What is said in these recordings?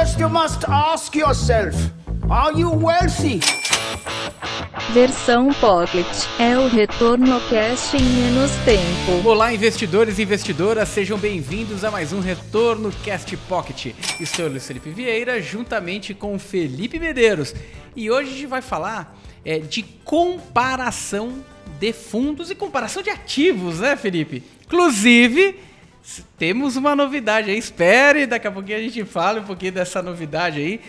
First, you must ask yourself Are you wealthy? Versão Pocket é o retorno cast em menos tempo. Olá, investidores e investidoras, sejam bem-vindos a mais um Retorno Cast Pocket. Estou Luiz Felipe Vieira, juntamente com Felipe Medeiros. E hoje a gente vai falar é, de comparação de fundos e comparação de ativos, né, Felipe? Inclusive, temos uma novidade aí. Espere, daqui a pouquinho a gente fala um pouquinho dessa novidade aí.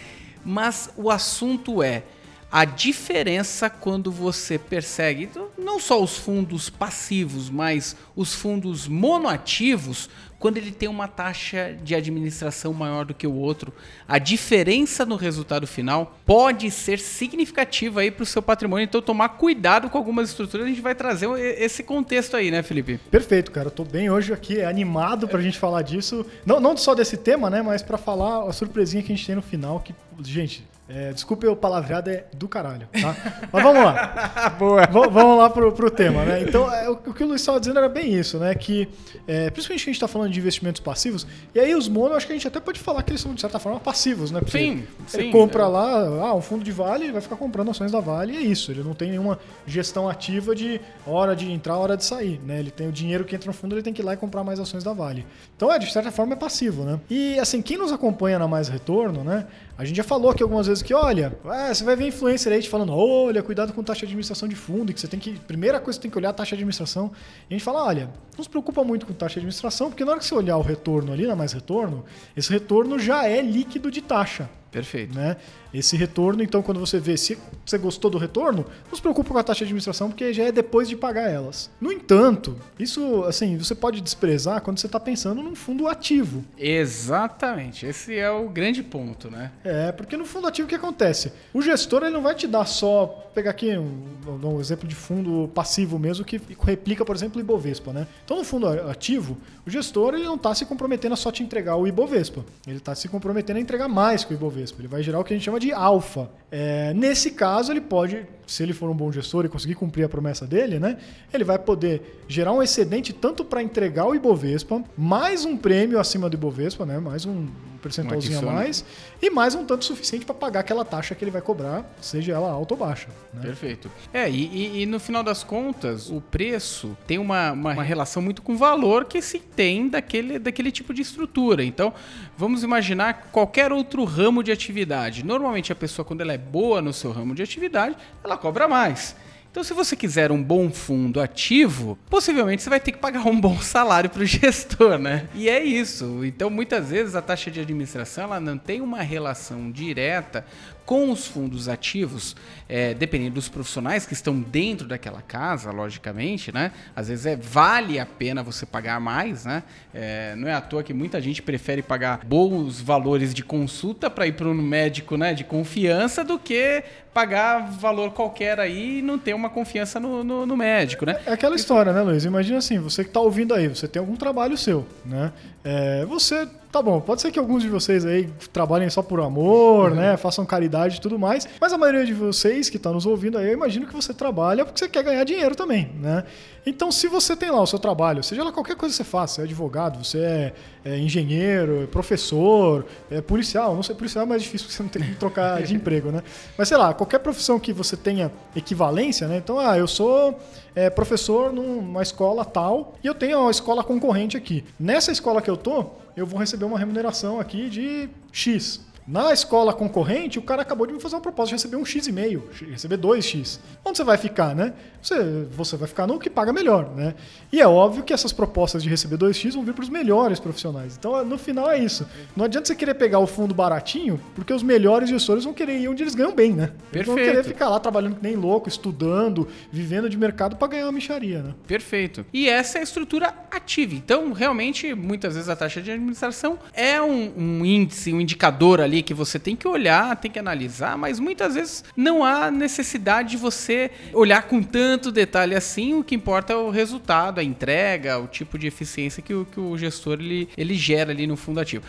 Mas o assunto é a diferença quando você persegue não só os fundos passivos, mas os fundos monoativos, quando ele tem uma taxa de administração maior do que o outro. A diferença no resultado final pode ser significativa aí para o seu patrimônio, então tomar cuidado com algumas estruturas, a gente vai trazer esse contexto aí, né, Felipe? Perfeito, cara. Eu tô bem hoje aqui, é animado para a gente falar disso. Não, não só desse tema, né, mas para falar a surpresinha que a gente tem no final, que, gente, é, desculpe o palavreado, é do caralho, tá? Mas vamos lá. Boa. V vamos lá pro, pro tema, né? Então, é, o, o, que o Luiz estava dizendo era bem isso, né? Que, é, principalmente que a gente está falando de investimentos passivos, e aí os mono, acho que a gente até pode falar que eles são, de certa forma, passivos, né? Porque sim, ele sim, compra é. lá, ah, um fundo de vale, vai ficar comprando ações da Vale, e é isso. Ele não tem nenhuma gestão ativa de hora de entrar, hora de sair, né? Ele tem o dinheiro que entra no fundo, ele tem que ir lá e comprar mais ações da Vale. Então, é, de certa forma, é passivo, né? E, assim, quem nos acompanha na Mais Retorno, né? A gente já falou aqui algumas vezes que, olha, é, você vai ver influencer aí te falando, olha, cuidado com taxa de administração de fundo, que você tem que. Primeira coisa que você tem que olhar é a taxa de administração. E a gente fala, olha, não se preocupa muito com taxa de administração, porque na hora que você olhar o retorno ali, na mais retorno, esse retorno já é líquido de taxa. Perfeito. Né? Esse retorno, então, quando você vê se você gostou do retorno, não se preocupe com a taxa de administração, porque já é depois de pagar elas. No entanto, isso, assim, você pode desprezar quando você está pensando num fundo ativo. Exatamente. Esse é o grande ponto, né? É, porque no fundo ativo o que acontece? O gestor ele não vai te dar só, pegar aqui um, um exemplo de fundo passivo mesmo, que replica, por exemplo, o Ibovespa, né? Então, no fundo ativo, o gestor ele não está se comprometendo a só te entregar o Ibovespa. Ele está se comprometendo a entregar mais que o Ibovespa. Ele vai gerar o que a gente chama de alfa. É, nesse caso, ele pode, se ele for um bom gestor e conseguir cumprir a promessa dele, né, ele vai poder gerar um excedente tanto para entregar o Ibovespa, mais um prêmio acima do Ibovespa, né, mais um percentualzinho a mais, e mais um tanto suficiente para pagar aquela taxa que ele vai cobrar, seja ela alta ou baixa. Né? Perfeito. É, e, e, no final das contas, o preço tem uma, uma relação muito com o valor que se tem daquele, daquele tipo de estrutura. Então, vamos imaginar qualquer outro ramo de atividade. Normalmente, a pessoa, quando ela é boa no seu ramo de atividade, ela cobra mais. Então, se você quiser um bom fundo ativo, possivelmente você vai ter que pagar um bom salário para o gestor, né? E é isso. Então, muitas vezes a taxa de administração ela não tem uma relação direta com os fundos ativos, é, dependendo dos profissionais que estão dentro daquela casa, logicamente, né? Às vezes é, vale a pena você pagar mais, né? É, não é à toa que muita gente prefere pagar bons valores de consulta para ir para um médico né, de confiança do que pagar valor qualquer aí e não ter uma confiança no, no, no médico, né? É aquela história, né, Luiz? Imagina assim, você que está ouvindo aí, você tem algum trabalho seu, né? É, você Tá bom, pode ser que alguns de vocês aí trabalhem só por amor, uhum. né? Façam caridade e tudo mais. Mas a maioria de vocês que estão tá nos ouvindo aí, eu imagino que você trabalha porque você quer ganhar dinheiro também, né? Então, se você tem lá o seu trabalho, seja lá qualquer coisa que você faça, você é advogado, você é, é engenheiro, é professor, é policial, não sei, policial é mais difícil porque você não tem que trocar de emprego, né? Mas sei lá, qualquer profissão que você tenha equivalência, né? Então, ah, eu sou é, professor numa escola tal e eu tenho uma escola concorrente aqui. Nessa escola que eu tô, eu vou receber uma remuneração aqui de X. Na escola concorrente, o cara acabou de me fazer uma proposta de receber um X e meio, receber 2X. Onde você vai ficar, né? Você, você vai ficar no que paga melhor, né? E é óbvio que essas propostas de receber 2X vão vir para os melhores profissionais. Então, no final é isso. Não adianta você querer pegar o fundo baratinho, porque os melhores gestores vão querer ir onde eles ganham bem, né? Perfeito. Eles vão querer ficar lá trabalhando que nem louco, estudando, vivendo de mercado para ganhar uma micharia, né? Perfeito. E essa é a estrutura ativa. Então, realmente, muitas vezes a taxa de administração é um, um índice, um indicador ali que você tem que olhar, tem que analisar, mas muitas vezes não há necessidade de você olhar com tanto detalhe assim. O que importa é o resultado, a entrega, o tipo de eficiência que o, que o gestor ele, ele gera ali no fundo ativo.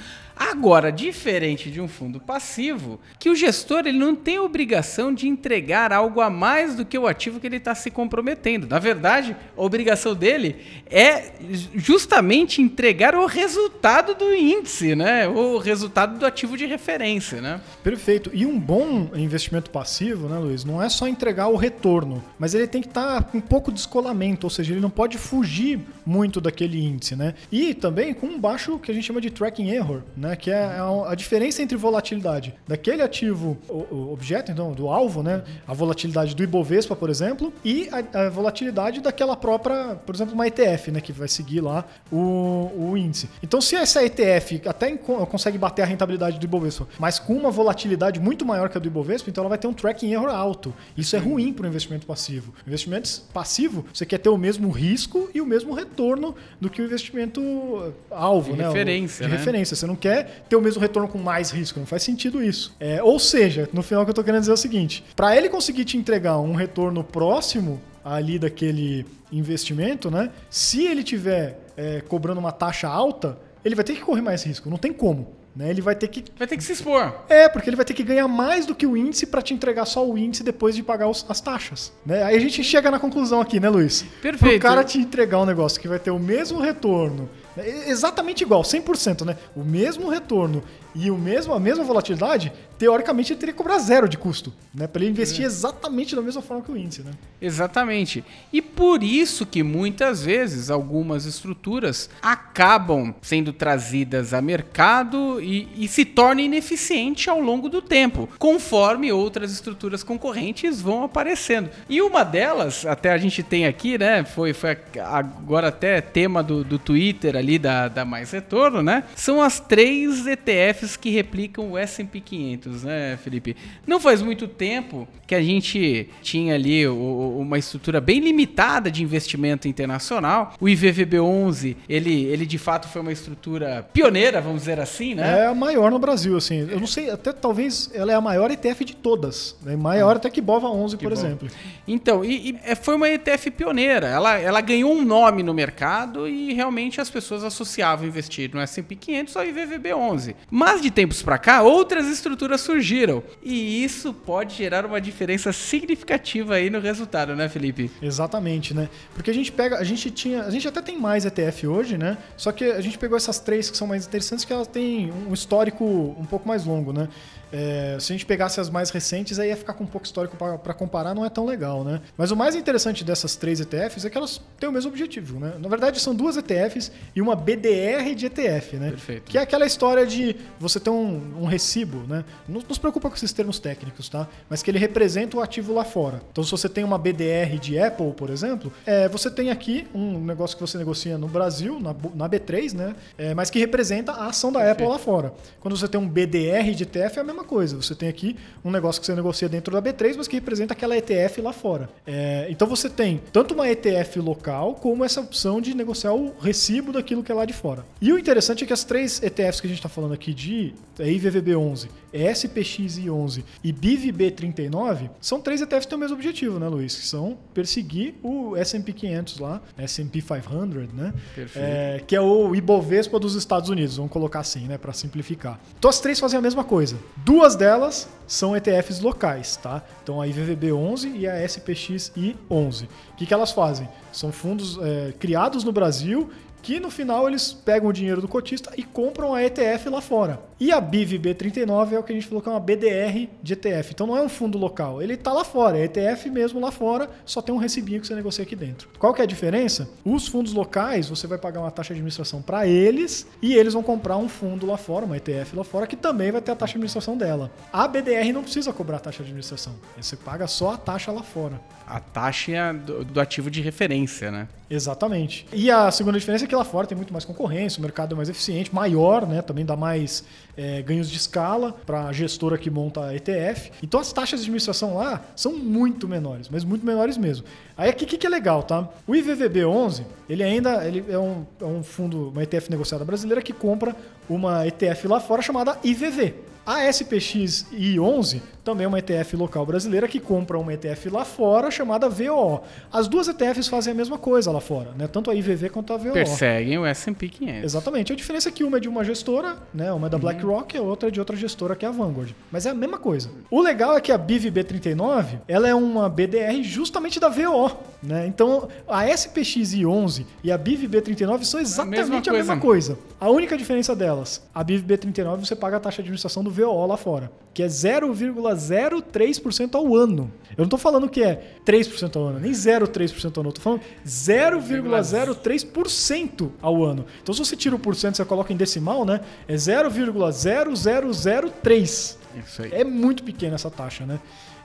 Agora, diferente de um fundo passivo, que o gestor ele não tem obrigação de entregar algo a mais do que o ativo que ele está se comprometendo. Na verdade, a obrigação dele é justamente entregar o resultado do índice, né? O resultado do ativo de referência, né? Perfeito. E um bom investimento passivo, né, Luiz, não é só entregar o retorno, mas ele tem que estar com um pouco de descolamento, ou seja, ele não pode fugir muito daquele índice, né? E também com um baixo que a gente chama de tracking error, né? Que é a, diferença entre volatilidade daquele ativo o, objeto, então, do alvo, né? A volatilidade do Ibovespa, por exemplo, e a, a volatilidade daquela própria, por exemplo, uma ETF, né? Que vai seguir lá o, o índice. Então, se essa ETF até consegue bater a rentabilidade do Ibovespa, mas com uma volatilidade muito maior que a do Ibovespa, então ela vai ter um tracking error alto. Isso é ruim para o investimento passivo. Investimentos passivo, você quer ter o mesmo risco e o mesmo retorno do que o investimento alvo, de né? Referência, de né? referência. Você não quer ter o mesmo retorno com mais risco. Não faz sentido isso. É, ou seja, no final o que eu estou querendo dizer é o seguinte: para ele conseguir te entregar um retorno próximo ali daquele investimento, né? Se ele tiver é, cobrando uma taxa alta, ele vai ter que correr mais risco. Não tem como. Né? Ele vai ter que. Vai ter que se expor. É, porque ele vai ter que ganhar mais do que o índice para te entregar só o índice depois de pagar os, as taxas. Né? Aí a gente chega na conclusão aqui, né, Luiz? Perfeito. O cara te entregar um negócio que vai ter o mesmo retorno? Exatamente igual, 100%, né? O mesmo retorno e o mesmo, a mesma volatilidade, teoricamente ele teria que cobrar zero de custo, né? Para ele investir é. exatamente da mesma forma que o índice, né? Exatamente. E por isso que muitas vezes algumas estruturas acabam sendo trazidas a mercado e, e se tornam ineficientes ao longo do tempo, conforme outras estruturas concorrentes vão aparecendo. E uma delas, até a gente tem aqui, né? Foi, foi agora até tema do, do Twitter ali da, da Mais Retorno, né? São as três ETFs Que replicam o S&P 500, né, Felipe? Não faz muito tempo que a gente tinha ali uma estrutura bem limitada de investimento internacional. O IVVB11, ele, ele de fato foi uma estrutura pioneira, vamos dizer assim, né? É a maior no Brasil, assim. Eu não sei, até talvez ela é a maior ETF de todas. Né? Maior até que Bova 11, que por bom. exemplo. Então, e, e é, foi uma ETF pioneira. Ela, ela ganhou um nome no mercado e realmente as pessoas associavam investir no S&P 500 ao IVVB11. Mas mas de tempos para cá, outras estruturas surgiram. E isso pode gerar uma diferença significativa aí no resultado, né, Felipe? Exatamente, né? Porque a gente pega, a gente tinha, a gente até tem mais ETF hoje, né? Só que a gente pegou essas três que são mais interessantes que elas têm um histórico um pouco mais longo, né? É, se a gente pegasse as mais recentes, aí ia ficar com um pouco histórico para comparar, não é tão legal, né? Mas o mais interessante dessas três ETFs é que elas têm o mesmo objetivo, né? Na verdade, são duas ETFs e uma BDR de ETF, né? Perfeito. Que é aquela história de você ter um, um recibo, né? Não, não se preocupa com esses termos técnicos, tá? Mas que ele representa o ativo lá fora. Então, se você tem uma BDR de Apple, por exemplo, é, você tem aqui um negócio que você negocia no Brasil, na, na B3, né? É, mas que representa a ação da Perfeito. Apple lá fora. Quando você tem um BDR de ETF, é a mesma mesma coisa. Você tem aqui um negócio que você negocia dentro da B3, mas que representa aquela ETF lá fora. É, então você tem tanto uma ETF local, como essa opção de negociar o recibo daquilo que é lá de fora. E o interessante é que as três ETFs que a gente está falando aqui de IVVB11, SPXI11 e BIVB39 são três ETFs que têm o mesmo objetivo, né, Luiz? Que são perseguir o S&P 500 lá, S&P 500, né? É, que é o Ibovespa dos Estados Unidos, vamos colocar assim, né, para simplificar. Então as três fazem a mesma coisa. Duas delas são ETFs locais, tá? Então a IVVB11 e a SPXI11. O que, que elas fazem? São fundos é, criados no Brasil que no final eles pegam o dinheiro do cotista e compram a ETF lá fora. E a BIVB39 é o que a gente falou que é uma BDR de ETF. Então não é um fundo local, ele está lá fora, é ETF mesmo lá fora, só tem um recibinho que você negocia aqui dentro. Qual que é a diferença? Os fundos locais, você vai pagar uma taxa de administração para eles e eles vão comprar um fundo lá fora, uma ETF lá fora, que também vai ter a taxa de administração dela. A BDR não precisa cobrar a taxa de administração, você paga só a taxa lá fora. A taxa do, do ativo de referência, né? Exatamente. E a segunda diferença é que lá fora tem muito mais concorrência, o mercado é mais eficiente, maior, né? Também dá mais é, ganhos de escala para a gestora que monta a ETF. Então as taxas de administração lá são muito menores, mas muito menores mesmo. Aí aqui o que, que é legal, tá? O IVVB11, ele ainda ele é, um, é um fundo, uma ETF negociada brasileira que compra uma ETF lá fora chamada IVV. A SPX I11 também é uma ETF local brasileira que compra uma ETF lá fora chamada VOO. As duas ETFs fazem a mesma coisa lá fora, né? Tanto a IVV quanto a VOO. Perseguem o S&P 500. Exatamente. A diferença é que uma é de uma gestora, né? Uma é da BlackRock e a outra é de outra gestora que é a Vanguard. Mas é a mesma coisa. O legal é que a BIVB39, ela é uma BDR justamente da VO, né? Então, a SPX I11 e a BIVB39 são exatamente a mesma, mesma coisa. A única diferença delas, a BIVB39 você paga a taxa de administração do VO lá fora, que é 0,03% ao ano. Eu não tô falando que é 3% ao ano, nem 0,3% ao ano, eu tô falando 0,03% ao ano. Então, se você tira o porcento, você coloca em decimal, né? É 0,0003. Isso aí. É muito pequena essa taxa, né?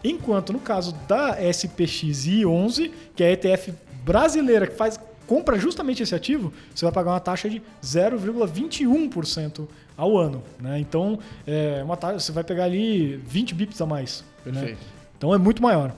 Enquanto no caso da SPXI 11, que é a ETF brasileira que faz compra justamente esse ativo, você vai pagar uma taxa de 0,21% ao ano, né? Então, é uma taxa, você vai pegar ali 20 bips a mais, né? Perfeito. Então é muito maior.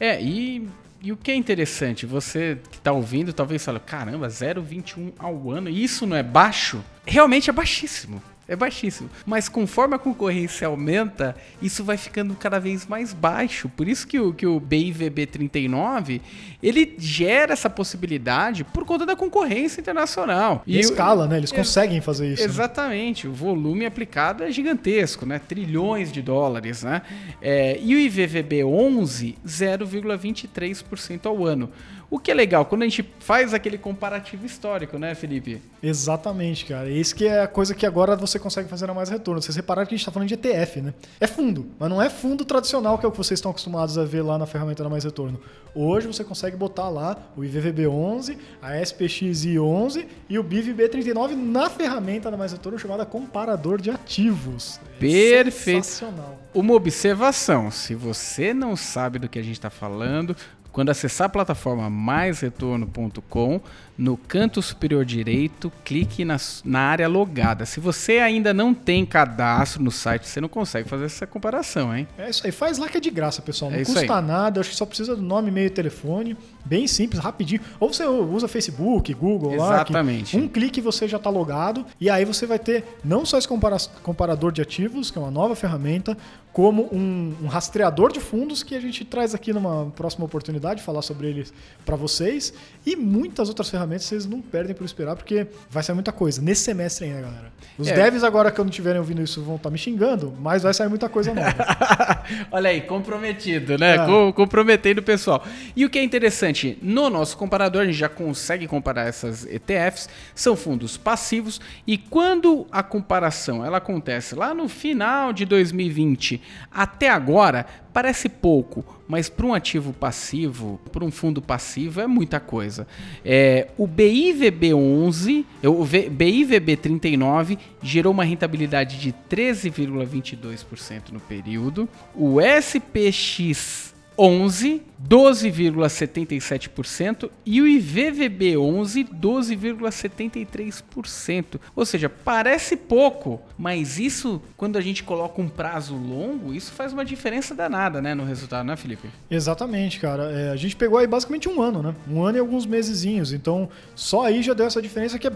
É, e, e o que é interessante, você que está ouvindo talvez fale, caramba, 0,21 ao ano, isso não é baixo? Realmente é baixíssimo. É baixíssimo. Mas conforme a concorrência aumenta, isso vai ficando cada vez mais baixo. Por isso que o, que o BIVB 39 ele gera essa possibilidade por conta da concorrência internacional. E, a o- escala, né? Eles Ex- conseguem fazer isso. né? Exatamente, o volume aplicado é gigantesco, né? Trilhões de dólares, né? É, e o IVVB 11, 0,23% ao ano. O que é legal, quando a gente faz aquele comparativo histórico, né, Felipe? Exatamente, cara. Isso que é a coisa que agora você consegue fazer a mais retorno. Vocês repararam que a gente está falando de ETF, né? É fundo, mas não é fundo tradicional que é o que vocês estão acostumados a ver lá na ferramenta da mais retorno. Hoje você consegue botar lá o IVVB11, a SPXI11 e o BIVB39 na ferramenta da mais retorno chamada comparador de ativos. É Perfeito. Sensacional. Uma observação: se você não sabe do que a gente está falando, quando acessar a plataforma maisretorno.com, no canto superior direito, clique na, na área logada. Se você ainda não tem cadastro no site, você não consegue fazer essa comparação, hein? É isso aí. Faz lá que é de graça, pessoal. Não É custa aí. nada. Acho que só precisa do nome, e-mail e telefone. Bem simples, rapidinho. Ou você usa Facebook, Google lá. Exatamente. Um clique você já está logado. E aí você vai ter não só esse compara- comparador de ativos, que é uma nova ferramenta, como um, um rastreador de fundos que a gente traz aqui numa próxima oportunidade, falar sobre eles para vocês. E muitas outras ferramentas vocês não perdem por esperar, porque vai sair muita coisa. Nesse semestre ainda, galera. Os É. devs agora, quando estiverem ouvindo isso, vão estar me xingando, mas vai sair muita coisa nova. Olha aí, comprometido, né? É. Co- comprometendo o pessoal. E o que é interessante, no nosso comparador, a gente já consegue comparar essas ETFs, são fundos passivos, e quando a comparação ela acontece lá no final de 2020 até agora, parece pouco, mas para um ativo passivo, para um fundo passivo, é muita coisa. É, o BIVB11, o V- BIVB39 gerou uma rentabilidade de 13,22% no período. O SPX 11, 12,77% e o IVVB 11, 12,73%. Ou seja, parece pouco, mas isso, quando a gente coloca um prazo longo, isso faz uma diferença danada, né, no resultado, né, Felipe? Exatamente, cara. É, a gente pegou aí basicamente um ano, né? Um ano e alguns mesezinhos. Então, só aí já deu essa diferença que é.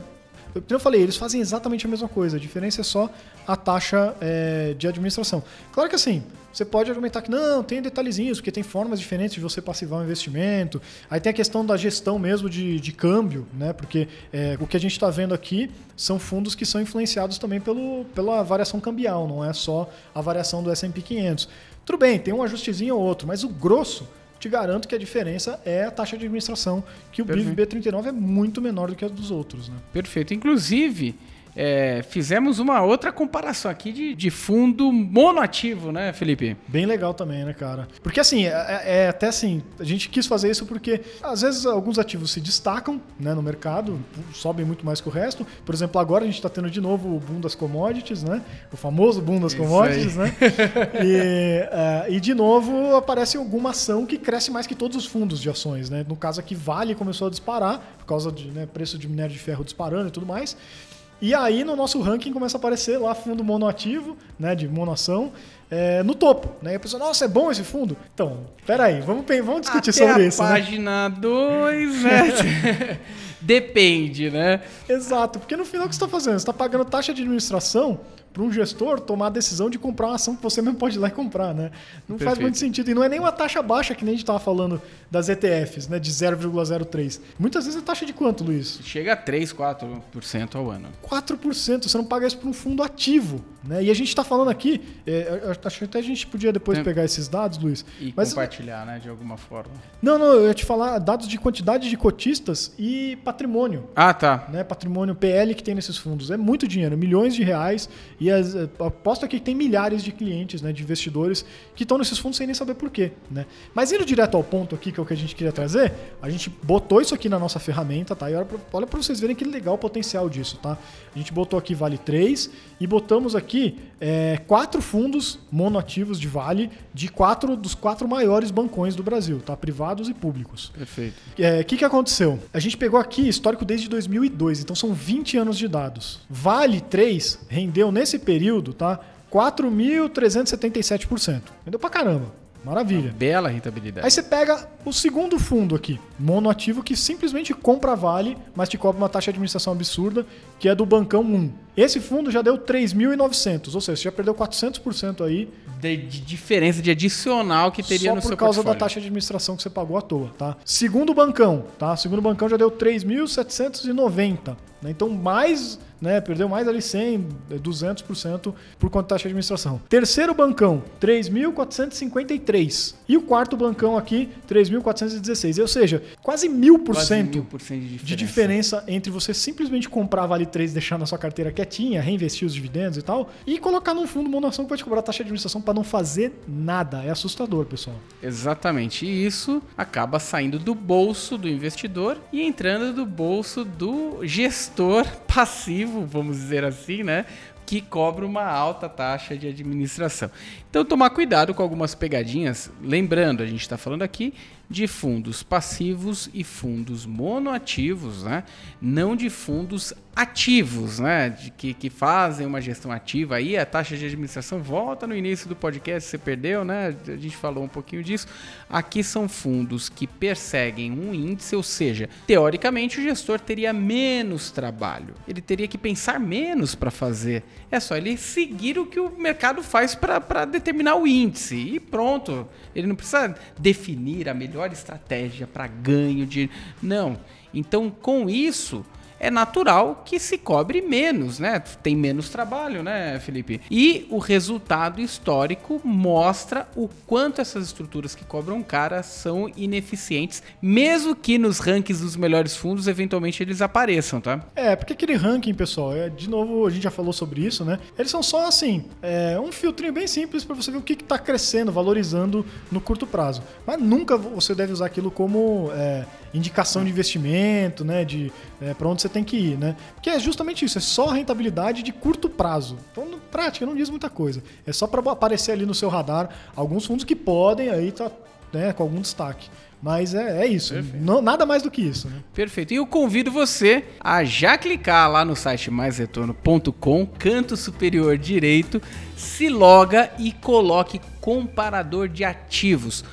Como eu falei, eles fazem exatamente a mesma coisa. A diferença é só a taxa é, de administração. Claro que assim, você pode argumentar que não, tem detalhezinhos, porque tem formas diferentes de você passivar um investimento. Aí tem a questão da gestão mesmo de, de câmbio, né? Porque é, o que a gente está vendo aqui são fundos que são influenciados também pelo, pela variação cambial, não é só a variação do S&P 500. Tudo bem, tem um ajustezinho ou outro, mas o grosso, te garanto que a diferença é a taxa de administração, que o Perfeito. BIV-B39 é muito menor do que a dos outros, né? Perfeito. Inclusive, é, fizemos uma outra comparação aqui de, de fundo monoativo, né, Felipe? Bem legal também, né, cara? Porque assim, é, é até assim, a gente quis fazer isso porque às vezes alguns ativos se destacam né, no mercado, sobem muito mais que o resto. Por exemplo, agora a gente está tendo de novo o boom das commodities, né? O famoso boom das Isso commodities, né? E, é, e de novo aparece alguma ação que cresce mais que todos os fundos de ações, né? No caso aqui, Vale começou a disparar por causa de né, preço de minério de ferro disparando e tudo mais. E aí no nosso ranking começa a aparecer lá fundo monoativo, né, de monoação, é, no topo. Né? E a pessoa, nossa, é bom esse fundo? Então, peraí, vamos, vamos discutir Até sobre a isso. né? página 2, né? Depende, né? Exato, porque no final o que você está fazendo? Você está pagando taxa de administração para um gestor tomar a decisão de comprar uma ação que você mesmo pode ir lá e comprar, né? Não faz Perfeito. muito sentido. E não é nem uma taxa baixa que nem a gente estava falando das ETFs, né? De 0,03. Muitas vezes é taxa de quanto, Luiz? Chega a 3, 4% ao ano. 4%. Você não paga isso para um fundo ativo. Né? E a gente está falando aqui, é, eu acho que até a gente podia depois Tem- pegar esses dados, Luiz. E Mas compartilhar, né, de alguma forma. não, não, eu ia te falar dados de quantidade de cotistas e patrimônio. Ah, tá. Né, patrimônio PL que tem nesses fundos. É muito dinheiro, milhões de reais. E as, eh, aposto aqui que tem milhares de clientes, né, de investidores que estão nesses fundos sem nem saber por quê. Né? Mas indo direto ao ponto aqui, que é o que a gente queria trazer, a gente botou isso aqui na nossa ferramenta, tá? E olha pra vocês verem que legal o potencial disso, tá? A gente botou aqui Vale 3 e botamos aqui eh, quatro fundos monoativos de Vale de quatro dos quatro maiores bancões do Brasil, tá? Privados e públicos. Perfeito. O que, que aconteceu? A gente pegou aqui histórico desde 2002, então são 20 anos de dados. Vale 3 rendeu nesse período, tá? 4.377%. Rendeu pra caramba. Maravilha. Bela rentabilidade. Aí você pega o segundo fundo aqui, monoativo, que simplesmente compra Vale, mas te cobra uma taxa de administração absurda, que é do Bancão 1. Esse fundo já deu 3.900, ou seja, você já perdeu 400% aí De, de diferença de adicional que teria só no por seu causa da taxa de administração que você pagou à toa, tá? Segundo bancão, tá? Segundo bancão já deu 3.790, né? Então mais, né, perdeu mais ali 100, eh, 200% por conta da taxa de administração. Terceiro bancão, 3.453. E o quarto bancão aqui, 3.416. Ou seja, quase 1000% Quase mil por cento de diferença. de diferença entre você simplesmente comprar Vale 3 e deixar na sua carteira quietinha, reinvestir os dividendos e tal, e colocar num fundo monoação que vai te cobrar taxa de administração para não fazer nada. É assustador, pessoal. Exatamente. E isso acaba saindo do bolso do investidor e entrando do bolso do gestor passivo, vamos dizer assim, né? Que cobra uma alta taxa de administração. Então, tomar cuidado com algumas pegadinhas. Lembrando, a gente está falando aqui de fundos passivos e fundos monoativos, né? Não de fundos ativos, né? De que, que fazem uma gestão ativa. Aí a taxa de administração volta no início do podcast, você perdeu, né? A gente falou um pouquinho disso. Aqui são fundos que perseguem um índice, ou seja, teoricamente o gestor teria menos trabalho. Ele teria que pensar menos para fazer. É só ele seguir o que o mercado faz para determinar o índice e pronto. Ele não precisa definir a melhor estratégia para ganho de. Não. Então, com isso, é natural que se cobre menos, né? Tem menos trabalho, né, Felipe? E o resultado histórico mostra o quanto essas estruturas que cobram cara são ineficientes, mesmo que nos rankings dos melhores fundos, eventualmente eles apareçam, tá? É, porque aquele ranking, pessoal, é, de novo, a gente já falou sobre isso, né? Eles são só assim, é, um filtrinho bem simples para você ver o que está crescendo, valorizando no curto prazo. Mas nunca você deve usar aquilo como é, indicação de investimento, né? De é, para onde você tem que ir, né? Porque é justamente isso, é só rentabilidade de curto prazo. Então, na prática, não diz muita coisa. É só para aparecer ali no seu radar alguns fundos que podem aí tá né, com algum destaque. Mas é, é isso, não, nada mais do que isso, né? Perfeito. E eu convido você a já clicar lá no site maisretorno.com, canto superior direito, se loga e coloque comparador de ativos.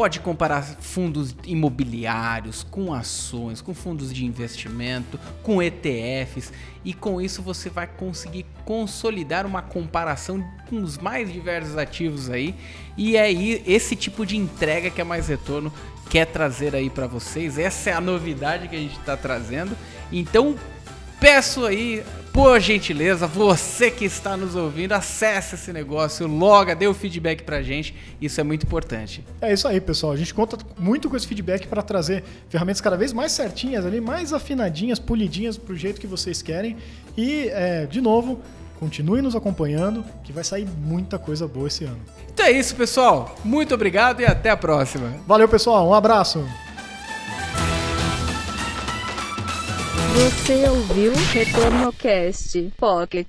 Pode comparar fundos imobiliários com ações, com fundos de investimento, com ETFs e com isso você vai conseguir consolidar uma comparação com os mais diversos ativos aí. E é aí esse tipo de entrega que a Mais Retorno quer trazer aí para vocês. Essa é a novidade que a gente está trazendo. Então peço aí, por gentileza, você que está nos ouvindo, acesse esse negócio, loga, dê o feedback pra gente. Isso é muito importante. É isso aí, pessoal. A gente conta muito com esse feedback para trazer ferramentas cada vez mais certinhas ali, mais afinadinhas, polidinhas pro jeito que vocês querem. E, é, de novo, continue nos acompanhando, que vai sair muita coisa boa esse ano. Então é isso, pessoal. Muito obrigado e até a próxima. Valeu, pessoal. Um abraço. Você ouviu Retorno Cast Pocket.